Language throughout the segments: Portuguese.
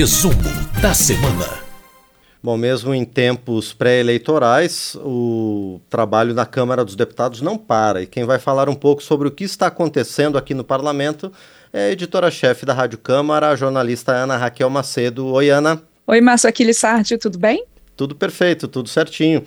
Resumo da semana. Bom, mesmo em tempos pré-eleitorais, o trabalho na Câmara dos Deputados não para. E quem vai falar um pouco sobre o que está acontecendo aqui no parlamento é a editora-chefe da Rádio Câmara, a jornalista Ana Raquel Macedo. Oi, Ana. Oi, Márcio Aquiles Sardi, tudo bem? Tudo perfeito, tudo certinho.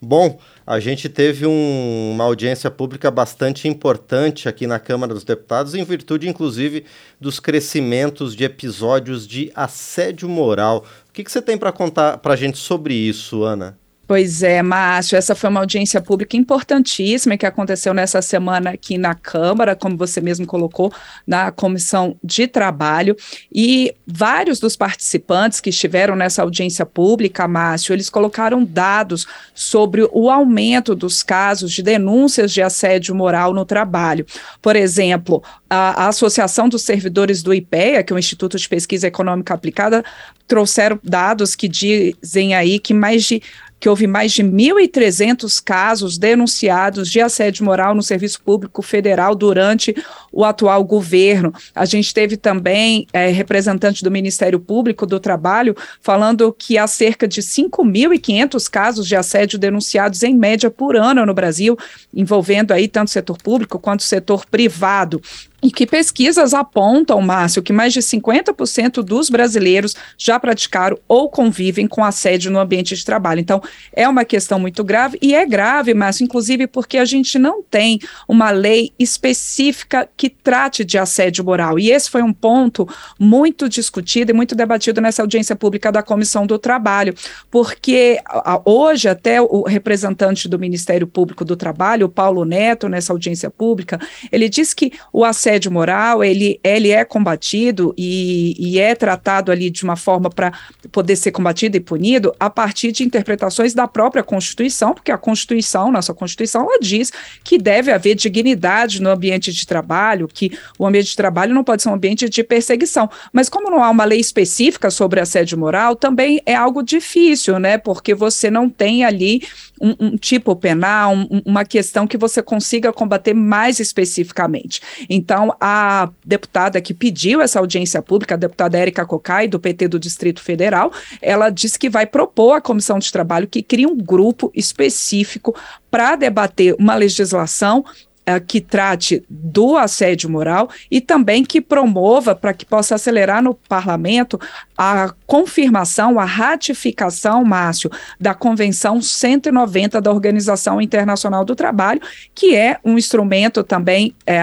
Bom, a gente teve um, uma audiência pública bastante importante aqui na Câmara dos Deputados, em virtude, inclusive, dos crescimentos de episódios de assédio moral. O que, que você tem para contar para a gente sobre isso, Ana? Pois é, Márcio, essa foi uma audiência pública importantíssima que aconteceu nessa semana aqui na Câmara, como você mesmo colocou, na Comissão de Trabalho. E vários dos participantes que estiveram nessa audiência pública, Márcio, eles colocaram dados sobre o aumento dos casos de denúncias de assédio moral no trabalho. Por exemplo, a, Associação dos Servidores do IPEA, que é o Instituto de Pesquisa Econômica Aplicada, trouxeram dados que dizem aí que mais de que houve mais de 1.300 casos denunciados de assédio moral no Serviço Público Federal durante o atual governo. A gente teve também é, representante do Ministério Público do Trabalho falando que há cerca de 5.500 casos de assédio denunciados em média por ano no Brasil, envolvendo aí tanto o setor público quanto o setor privado. E que pesquisas apontam, Márcio, que mais de 50% dos brasileiros já praticaram ou convivem com assédio no ambiente de trabalho. Então, é uma questão muito grave, e é grave, Márcio, inclusive porque a gente não tem uma lei específica que trate de assédio moral. E esse foi um ponto muito discutido e muito debatido nessa audiência pública da Comissão do Trabalho, porque hoje, até o representante do Ministério Público do Trabalho, o Paulo Neto, nessa audiência pública, ele disse que o assédio assédio moral, ele, ele é combatido e, e é tratado ali de uma forma para poder ser combatido e punido a partir de interpretações da própria Constituição, porque a Constituição, nossa Constituição, ela diz que deve haver dignidade no ambiente de trabalho, que o ambiente de trabalho não pode ser um ambiente de perseguição. Mas como não há uma lei específica sobre assédio moral, também é algo difícil, né? Porque você não tem ali um, um tipo penal, um, uma questão que você consiga combater mais especificamente. Então, a deputada que pediu essa audiência pública, a deputada Érica Cocai, do PT do Distrito Federal, ela disse que vai propor à Comissão de Trabalho que crie um grupo específico para debater uma legislação uh, que trate do assédio moral e também que promova para que possa acelerar no parlamento a confirmação, a ratificação, Márcio, da Convenção 190 da Organização Internacional do Trabalho, que é um instrumento também é,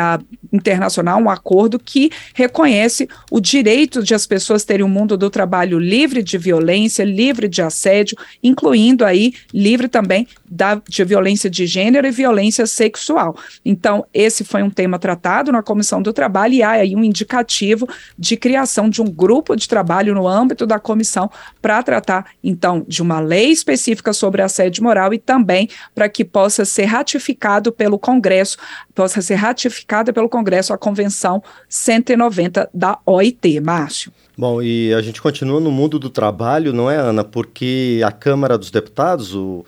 internacional, um acordo que reconhece o direito de as pessoas terem um mundo do trabalho livre de violência, livre de assédio, incluindo aí livre também da, de violência de gênero e violência sexual. Então, esse foi um tema tratado na Comissão do Trabalho e há aí um indicativo de criação de um grupo de trabalho no âmbito da comissão para tratar, então, de uma lei específica sobre assédio moral e também para que possa ser ratificado pelo Congresso, possa ser ratificada pelo Congresso a Convenção 190 da OIT, Márcio. Bom, e a gente continua no mundo do trabalho, não é, Ana? Porque a Câmara dos Deputados, o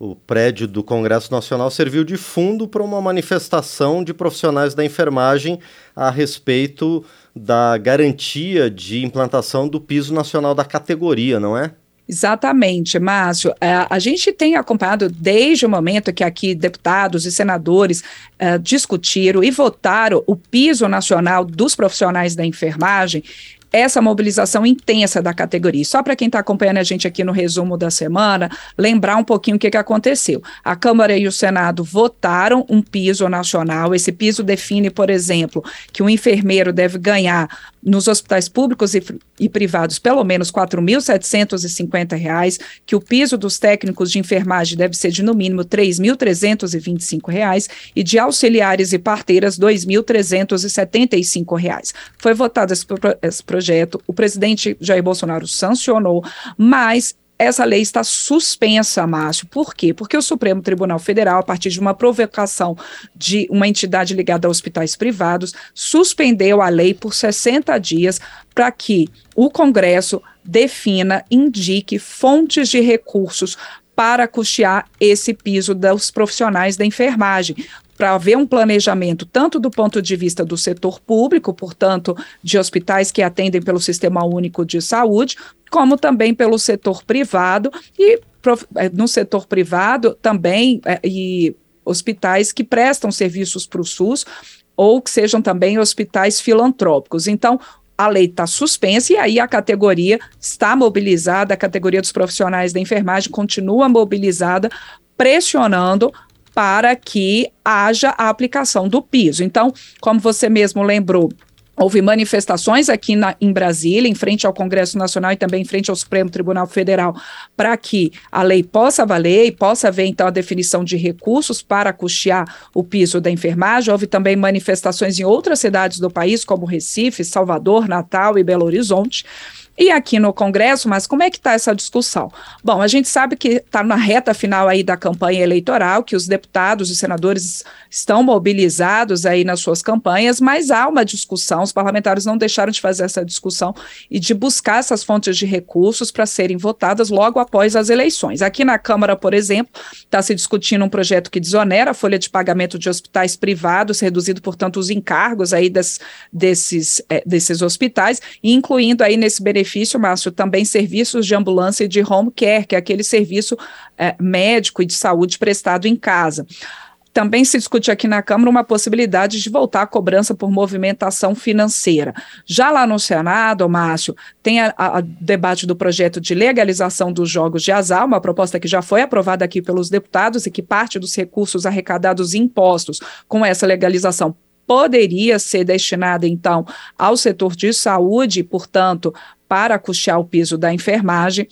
o prédio do Congresso Nacional serviu de fundo para uma manifestação de profissionais da enfermagem a respeito da garantia de implantação do piso nacional da categoria, não é? Exatamente, Márcio. É, a gente tem acompanhado desde o momento que aqui deputados e senadores uh, discutiram e votaram o piso nacional dos profissionais da enfermagem essa mobilização intensa da categoria. Só para quem está acompanhando a gente aqui no resumo da semana, lembrar um pouquinho o que, que aconteceu. A Câmara e o Senado votaram um piso nacional. Esse piso define, por exemplo, que o enfermeiro deve ganhar nos hospitais públicos e, e privados pelo menos R$ 4.750, que o piso dos técnicos de enfermagem deve ser de no mínimo R$ 3.325 e de auxiliares e parteiras R$ 2.375. Foi votado esse, esse projeto, o presidente Jair Bolsonaro sancionou, mas essa lei está suspensa, Márcio. Por quê? Porque o Supremo Tribunal Federal, a partir de uma provocação de uma entidade ligada a hospitais privados, suspendeu a lei por 60 dias para que o Congresso defina, indique fontes de recursos para custear esse piso dos profissionais da enfermagem para haver um planejamento tanto do ponto de vista do setor público, portanto, de hospitais que atendem pelo Sistema Único de Saúde, como também pelo setor privado e eh, no setor privado também é, e hospitais que prestam serviços para o SUS ou que sejam também hospitais filantrópicos. Então, a lei está suspensa e aí a categoria está mobilizada, a categoria dos profissionais da enfermagem continua mobilizada, pressionando para que haja a aplicação do piso. Então, como você mesmo lembrou, Houve manifestações aqui na, em Brasília, em frente ao Congresso Nacional e também em frente ao Supremo Tribunal Federal, para que a lei possa valer e possa haver, então, a definição de recursos para custear o piso da enfermagem. Houve também manifestações em outras cidades do país, como Recife, Salvador, Natal e Belo Horizonte e aqui no Congresso, mas como é que está essa discussão? Bom, a gente sabe que está na reta final aí da campanha eleitoral, que os deputados e senadores estão mobilizados aí nas suas campanhas, mas há uma discussão, os parlamentares não deixaram de fazer essa discussão e de buscar essas fontes de recursos para serem votadas logo após as eleições. Aqui na Câmara, por exemplo, está se discutindo um projeto que desonera a folha de pagamento de hospitais privados, reduzindo, portanto, os encargos aí das, desses, é, desses hospitais, incluindo aí nesse benefício benefício, Márcio, também serviços de ambulância e de home care, que é aquele serviço é, médico e de saúde prestado em casa. Também se discute aqui na Câmara uma possibilidade de voltar à cobrança por movimentação financeira. Já lá no Senado, Márcio, tem a, debate do projeto de legalização dos jogos de azar, uma proposta que já foi aprovada aqui pelos deputados e que parte dos recursos arrecadados em impostos com essa legalização poderia ser destinada, então, ao setor de saúde, portanto, para custear o piso da enfermagem.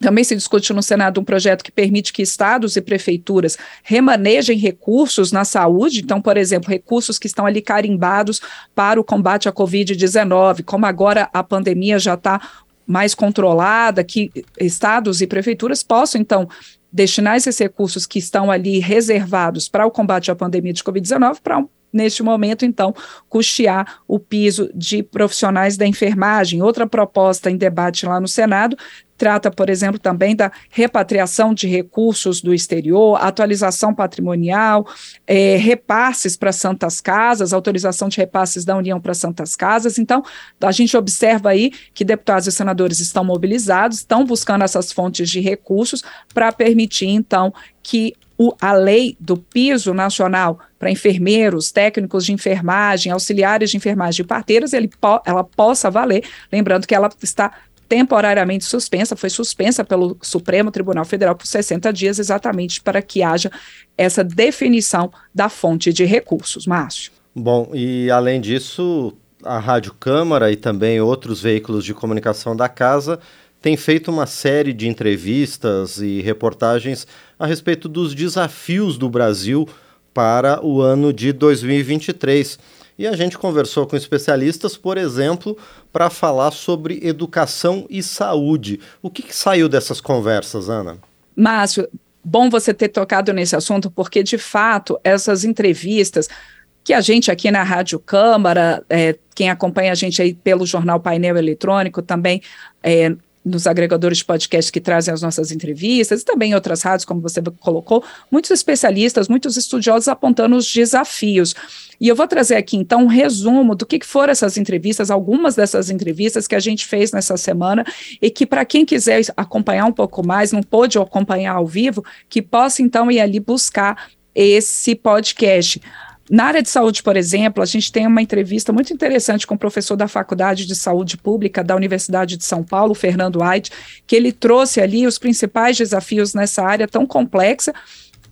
Também se discute no Senado um projeto que permite que estados e prefeituras remanejem recursos na saúde, então, por exemplo, recursos que estão ali carimbados para o combate à Covid-19, como agora a pandemia já está mais controlada, que estados e prefeituras possam, então, destinar esses recursos que estão ali reservados para o combate à pandemia de Covid-19 para um neste momento, então, custear o piso de profissionais da enfermagem. Outra proposta em debate lá no Senado trata, por exemplo, também da repatriação de recursos do exterior, atualização patrimonial, é, repasses para santas casas, autorização de repasses da União para santas casas. Então, a gente observa aí que deputados e senadores estão mobilizados, estão buscando essas fontes de recursos para permitir, então, que o, a lei do piso nacional para enfermeiros, técnicos de enfermagem, auxiliares de enfermagem e parteiras, ele ela possa valer, lembrando que ela está temporariamente suspensa, foi suspensa pelo Supremo Tribunal Federal por 60 dias, exatamente para que haja essa definição da fonte de recursos. Márcio. Bom, e além disso, a Rádio Câmara e também outros veículos de comunicação da casa tem feito uma série de entrevistas e reportagens a respeito dos desafios do Brasil para o ano de 2023. E a gente conversou com especialistas, por exemplo, para falar sobre educação e saúde. O que, que saiu dessas conversas, Ana? Márcio, bom você ter tocado nesse assunto, porque de fato essas entrevistas que a gente aqui na Rádio Câmara, é, quem acompanha a gente aí pelo jornal Painel Eletrônico, também é, nos agregadores de podcast que trazem as nossas entrevistas, e também outras rádios, como você colocou, muitos especialistas, muitos estudiosos apontando os desafios. E eu vou trazer aqui, então, um resumo do que, que foram essas entrevistas, algumas dessas entrevistas que a gente fez nessa semana, e que, para quem quiser acompanhar um pouco mais, não pôde acompanhar ao vivo, que possa, então, ir ali buscar esse podcast. Na área de saúde, por exemplo, a gente tem uma entrevista muito interessante com o professor da Faculdade de Saúde Pública da Universidade de São Paulo, Fernando White, que ele trouxe ali os principais desafios nessa área tão complexa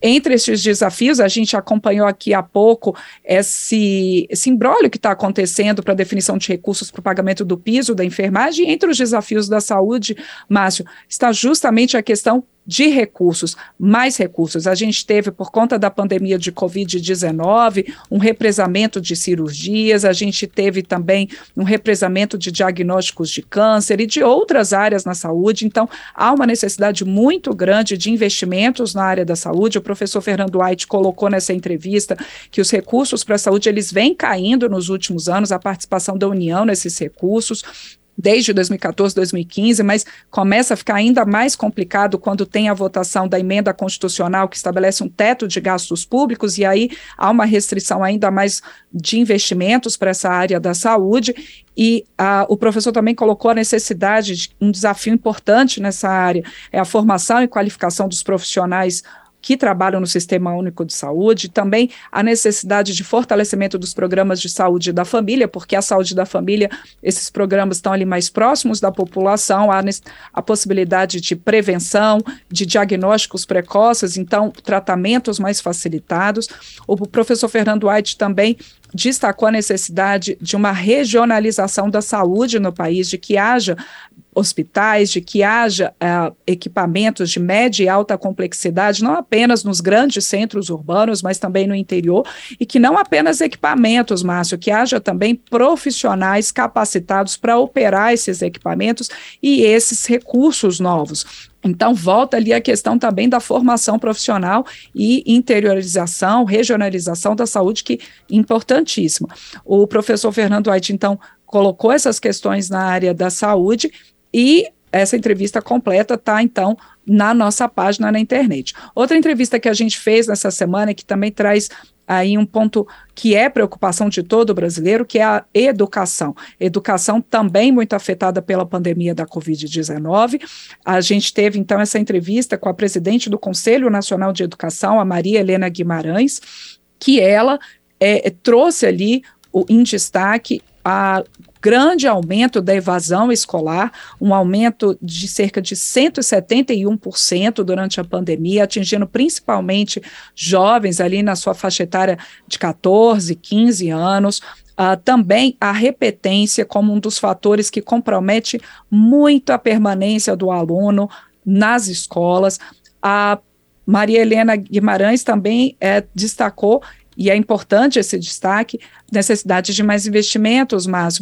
entre esses desafios, a gente acompanhou aqui há pouco esse, esse imbróglio que está acontecendo para a definição de recursos para o pagamento do piso da enfermagem. Entre os desafios da saúde, Márcio, está justamente a questão de recursos, mais recursos. A gente teve, por conta da pandemia de Covid-19, um represamento de cirurgias, a gente teve também um represamento de diagnósticos de câncer e de outras áreas na saúde. Então, há uma necessidade muito grande de investimentos na área da saúde. O professor Fernando White colocou nessa entrevista que os recursos para a saúde eles vêm caindo nos últimos anos, a participação da União nesses recursos desde 2014, 2015, mas começa a ficar ainda mais complicado quando tem a votação da emenda constitucional que estabelece um teto de gastos públicos, e aí há uma restrição ainda mais de investimentos para essa área da saúde. E a, o professor também colocou a necessidade de um desafio importante nessa área, é a formação e qualificação dos profissionais que trabalham no Sistema Único de Saúde, também a necessidade de fortalecimento dos programas de saúde da família, porque a saúde da família, esses programas estão ali mais próximos da população, há a possibilidade de prevenção, de diagnósticos precoces, então tratamentos mais facilitados. O professor Fernando White também destacou a necessidade de uma regionalização da saúde no país, de que haja hospitais, de que haja uh, equipamentos de média e alta complexidade, não apenas nos grandes centros urbanos, mas também no interior, e que não apenas equipamentos, Márcio, que haja também profissionais capacitados para operar esses equipamentos e esses recursos novos. Então, volta ali a questão também da formação profissional e interiorização, regionalização da saúde, que é importantíssimo. O professor Fernando White, então, colocou essas questões na área da saúde e essa entrevista completa está, então, na nossa página na internet. Outra entrevista que a gente fez nessa semana, que também traz aí um ponto que é preocupação de todo brasileiro, que é a educação. Educação também muito afetada pela pandemia da Covid-19. A gente teve, então, essa entrevista com a presidente do Conselho Nacional de Educação, a Maria Helena Guimarães, que ela é, trouxe ali o, em destaque a grande aumento da evasão escolar, um aumento de cerca de 171% durante a pandemia, atingindo principalmente jovens ali na sua faixa etária de 14, 15 anos. Uh, também a repetência como um dos fatores que compromete muito a permanência do aluno nas escolas. A Maria Helena Guimarães também é, destacou e é importante esse destaque, necessidade de mais investimentos, mas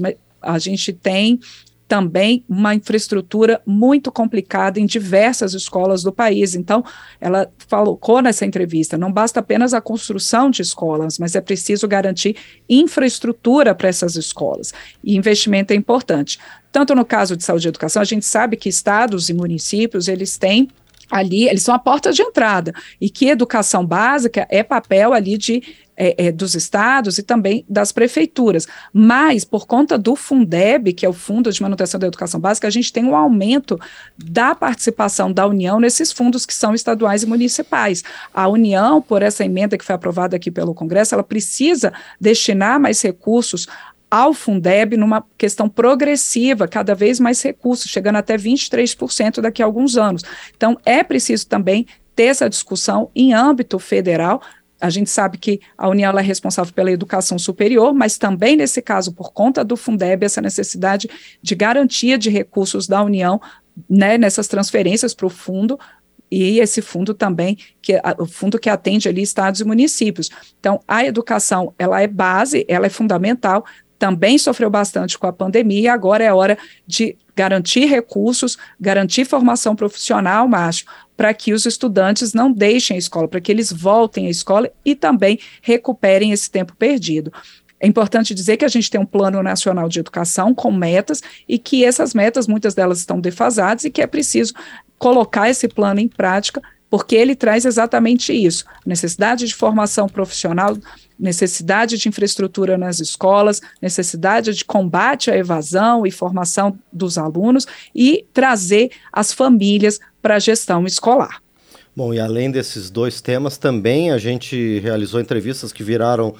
a gente tem também uma infraestrutura muito complicada em diversas escolas do país. Então, ela colocou nessa entrevista: não basta apenas a construção de escolas, mas é preciso garantir infraestrutura para essas escolas. E investimento é importante. Tanto no caso de saúde e educação, a gente sabe que estados e municípios eles têm ali, eles são a porta de entrada, e que educação básica é papel ali de é, é, dos estados e também das prefeituras. Mas, por conta do Fundeb, que é o Fundo de Manutenção da Educação Básica, a gente tem um aumento da participação da União nesses fundos que são estaduais e municipais. A União, por essa emenda que foi aprovada aqui pelo Congresso, ela precisa destinar mais recursos ao Fundeb numa questão progressiva, cada vez mais recursos, chegando até 23% daqui a alguns anos. Então, é preciso também ter essa discussão em âmbito federal a gente sabe que a União é responsável pela educação superior, mas também, nesse caso, por conta do Fundeb, essa necessidade de garantia de recursos da União né, nessas transferências para o fundo, e esse fundo também, que o fundo que atende ali estados e municípios. Então, a educação, ela é base, ela é fundamental, também sofreu bastante com a pandemia, e agora é hora de garantir recursos, garantir formação profissional, macho, para que os estudantes não deixem a escola, para que eles voltem à escola e também recuperem esse tempo perdido. É importante dizer que a gente tem um plano nacional de educação com metas e que essas metas, muitas delas estão defasadas e que é preciso colocar esse plano em prática, porque ele traz exatamente isso: necessidade de formação profissional, necessidade de infraestrutura nas escolas, necessidade de combate à evasão e formação dos alunos e trazer as famílias para a gestão escolar. Bom, e além desses dois temas, também a gente realizou entrevistas que viraram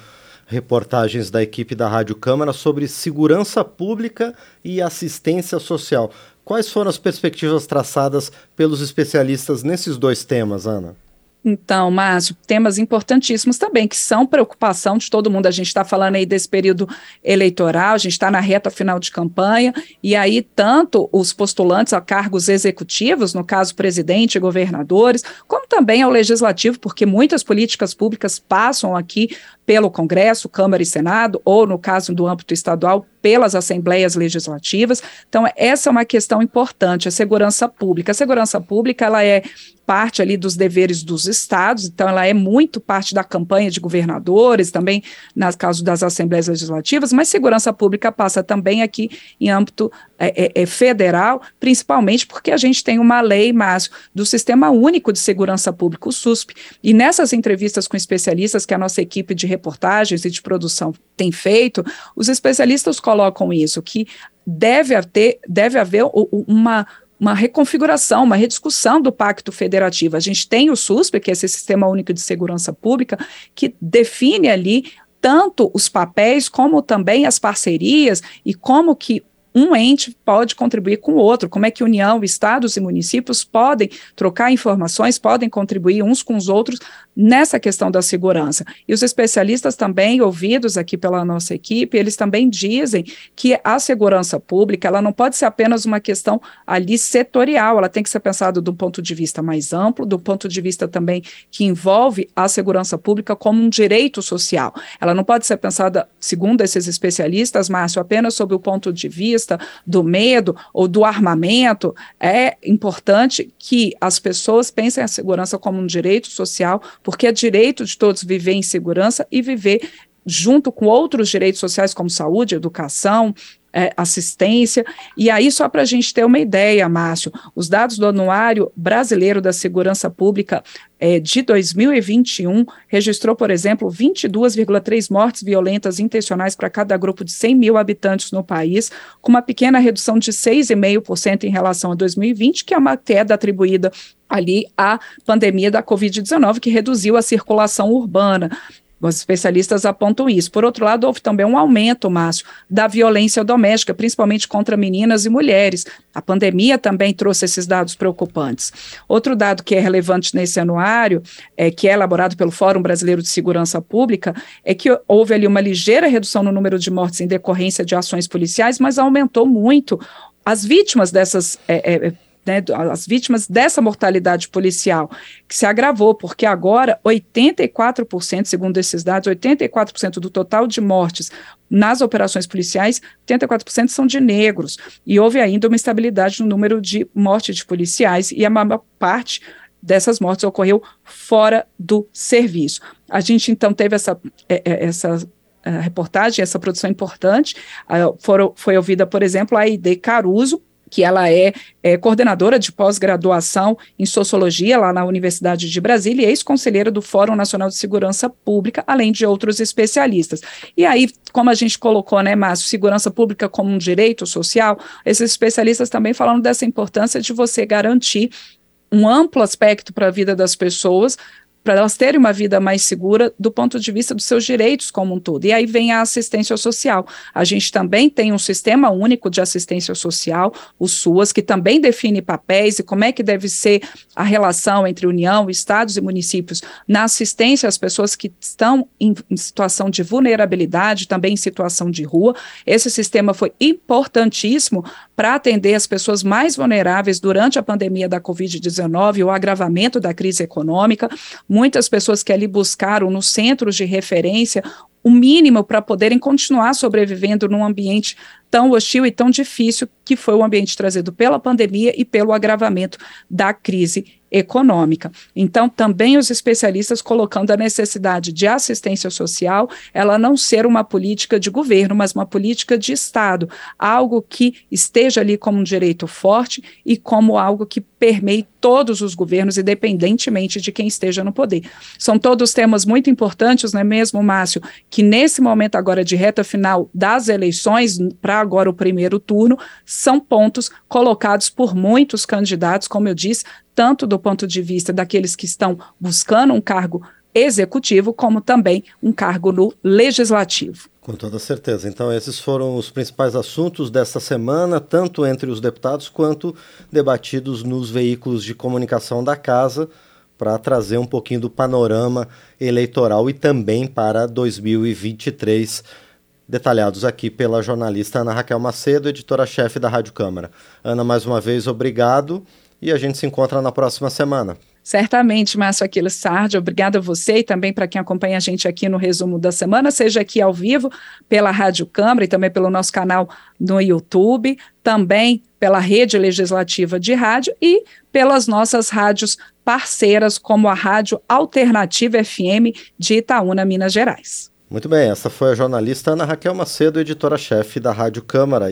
reportagens da equipe da Rádio Câmara sobre segurança pública e assistência social. Quais foram as perspectivas traçadas pelos especialistas nesses dois temas, Ana? Então, Márcio, temas importantíssimos também, que são preocupação de todo mundo. A gente está falando aí desse período eleitoral, a gente está na reta final de campanha, e aí tanto os postulantes a cargos executivos, no caso presidente e governadores, como também ao legislativo, porque muitas políticas públicas passam aqui pelo Congresso, Câmara e Senado, ou no caso do âmbito estadual, pelas assembleias legislativas. Então, essa é uma questão importante, a segurança pública. A segurança pública, ela é parte ali dos deveres dos estados, então ela é muito parte da campanha de governadores, também nas casos das assembleias legislativas, mas segurança pública passa também aqui em âmbito é, é, é federal, principalmente porque a gente tem uma lei, Márcio, do Sistema Único de Segurança Pública, o SUSP, e nessas entrevistas com especialistas que a nossa equipe de reportagens e de produção tem feito, os especialistas colocam isso, que deve haver, deve haver uma uma reconfiguração, uma rediscussão do pacto federativo. A gente tem o SUSP, que é esse Sistema Único de Segurança Pública, que define ali tanto os papéis como também as parcerias e como que um ente pode contribuir com o outro, como é que União, estados e municípios podem trocar informações, podem contribuir uns com os outros nessa questão da segurança. E os especialistas também, ouvidos aqui pela nossa equipe, eles também dizem que a segurança pública, ela não pode ser apenas uma questão ali setorial, ela tem que ser pensada do ponto de vista mais amplo, do ponto de vista também que envolve a segurança pública como um direito social. Ela não pode ser pensada, segundo esses especialistas, Márcio, apenas sob o ponto de vista do medo ou do armamento. É importante que as pessoas pensem a segurança como um direito social porque é direito de todos viver em segurança e viver junto com outros direitos sociais como saúde, educação, é, assistência. E aí, só para a gente ter uma ideia, Márcio, os dados do Anuário Brasileiro da Segurança Pública é, de 2021 registrou, por exemplo, 22,3 mortes violentas intencionais para cada grupo de 100 mil habitantes no país, com uma pequena redução de 6,5% em relação a 2020, que é uma queda atribuída ali à pandemia da Covid-19, que reduziu a circulação urbana. Os especialistas apontam isso. Por outro lado, houve também um aumento, Márcio, da violência doméstica, principalmente contra meninas e mulheres. A pandemia também trouxe esses dados preocupantes. Outro dado que é relevante nesse anuário, é, que é elaborado pelo Fórum Brasileiro de Segurança Pública, é que houve ali uma ligeira redução no número de mortes em decorrência de ações policiais, mas aumentou muito as vítimas dessas é, é, né, as vítimas dessa mortalidade policial, que se agravou, porque agora 84%, segundo esses dados, 84% do total de mortes nas operações policiais, 84% são de negros. E houve ainda uma estabilidade no número de mortes de policiais, e a maior parte dessas mortes ocorreu fora do serviço. A gente então teve essa, é, é, essa é, reportagem, essa produção importante, foi ouvida, por exemplo, a Aide Caruso, que ela é, é coordenadora de pós-graduação em sociologia lá na Universidade de Brasília e ex-conselheira do Fórum Nacional de Segurança Pública, além de outros especialistas. E aí, como a gente colocou, né, Márcio, segurança pública como um direito social, esses especialistas também falando dessa importância de você garantir um amplo aspecto para a vida das pessoas, para elas terem uma vida mais segura do ponto de vista dos seus direitos como um todo. E aí vem a assistência social. A gente também tem um sistema único de assistência social, o SUAS, que também define papéis e como é que deve ser a relação entre União, estados e municípios na assistência às pessoas que estão em, em situação de vulnerabilidade, também em situação de rua. Esse sistema foi importantíssimo para atender as pessoas mais vulneráveis durante a pandemia da Covid-19, o agravamento da crise econômica muitas pessoas que ali buscaram nos centros de referência o mínimo para poderem continuar sobrevivendo num ambiente tão hostil e tão difícil que foi o ambiente trazido pela pandemia e pelo agravamento da crise econômica. Então, também os especialistas colocando a necessidade de assistência social, ela não ser uma política de governo, mas uma política de Estado, algo que esteja ali como um direito forte e como algo que permeie todos os governos, independentemente de quem esteja no poder. São todos temas muito importantes, não é mesmo, Márcio? Que nesse momento agora de reta final das eleições, para agora o primeiro turno, são pontos colocados por muitos candidatos, como eu disse, tanto do ponto de vista daqueles que estão buscando um cargo executivo, como também um cargo no legislativo. Com toda certeza. Então, esses foram os principais assuntos dessa semana, tanto entre os deputados quanto debatidos nos veículos de comunicação da Casa, para trazer um pouquinho do panorama eleitoral e também para 2023, detalhados aqui pela jornalista Ana Raquel Macedo, editora-chefe da Rádio Câmara. Ana, mais uma vez, obrigado e a gente se encontra na próxima semana. Certamente, Márcio Aquiles Sardi, obrigada a você e também para quem acompanha a gente aqui no resumo da semana, seja aqui ao vivo pela Rádio Câmara e também pelo nosso canal no YouTube, também pela rede legislativa de rádio e pelas nossas rádios parceiras, como a Rádio Alternativa FM de Itaúna, Minas Gerais. Muito bem, essa foi a jornalista Ana Raquel Macedo, editora-chefe da Rádio Câmara.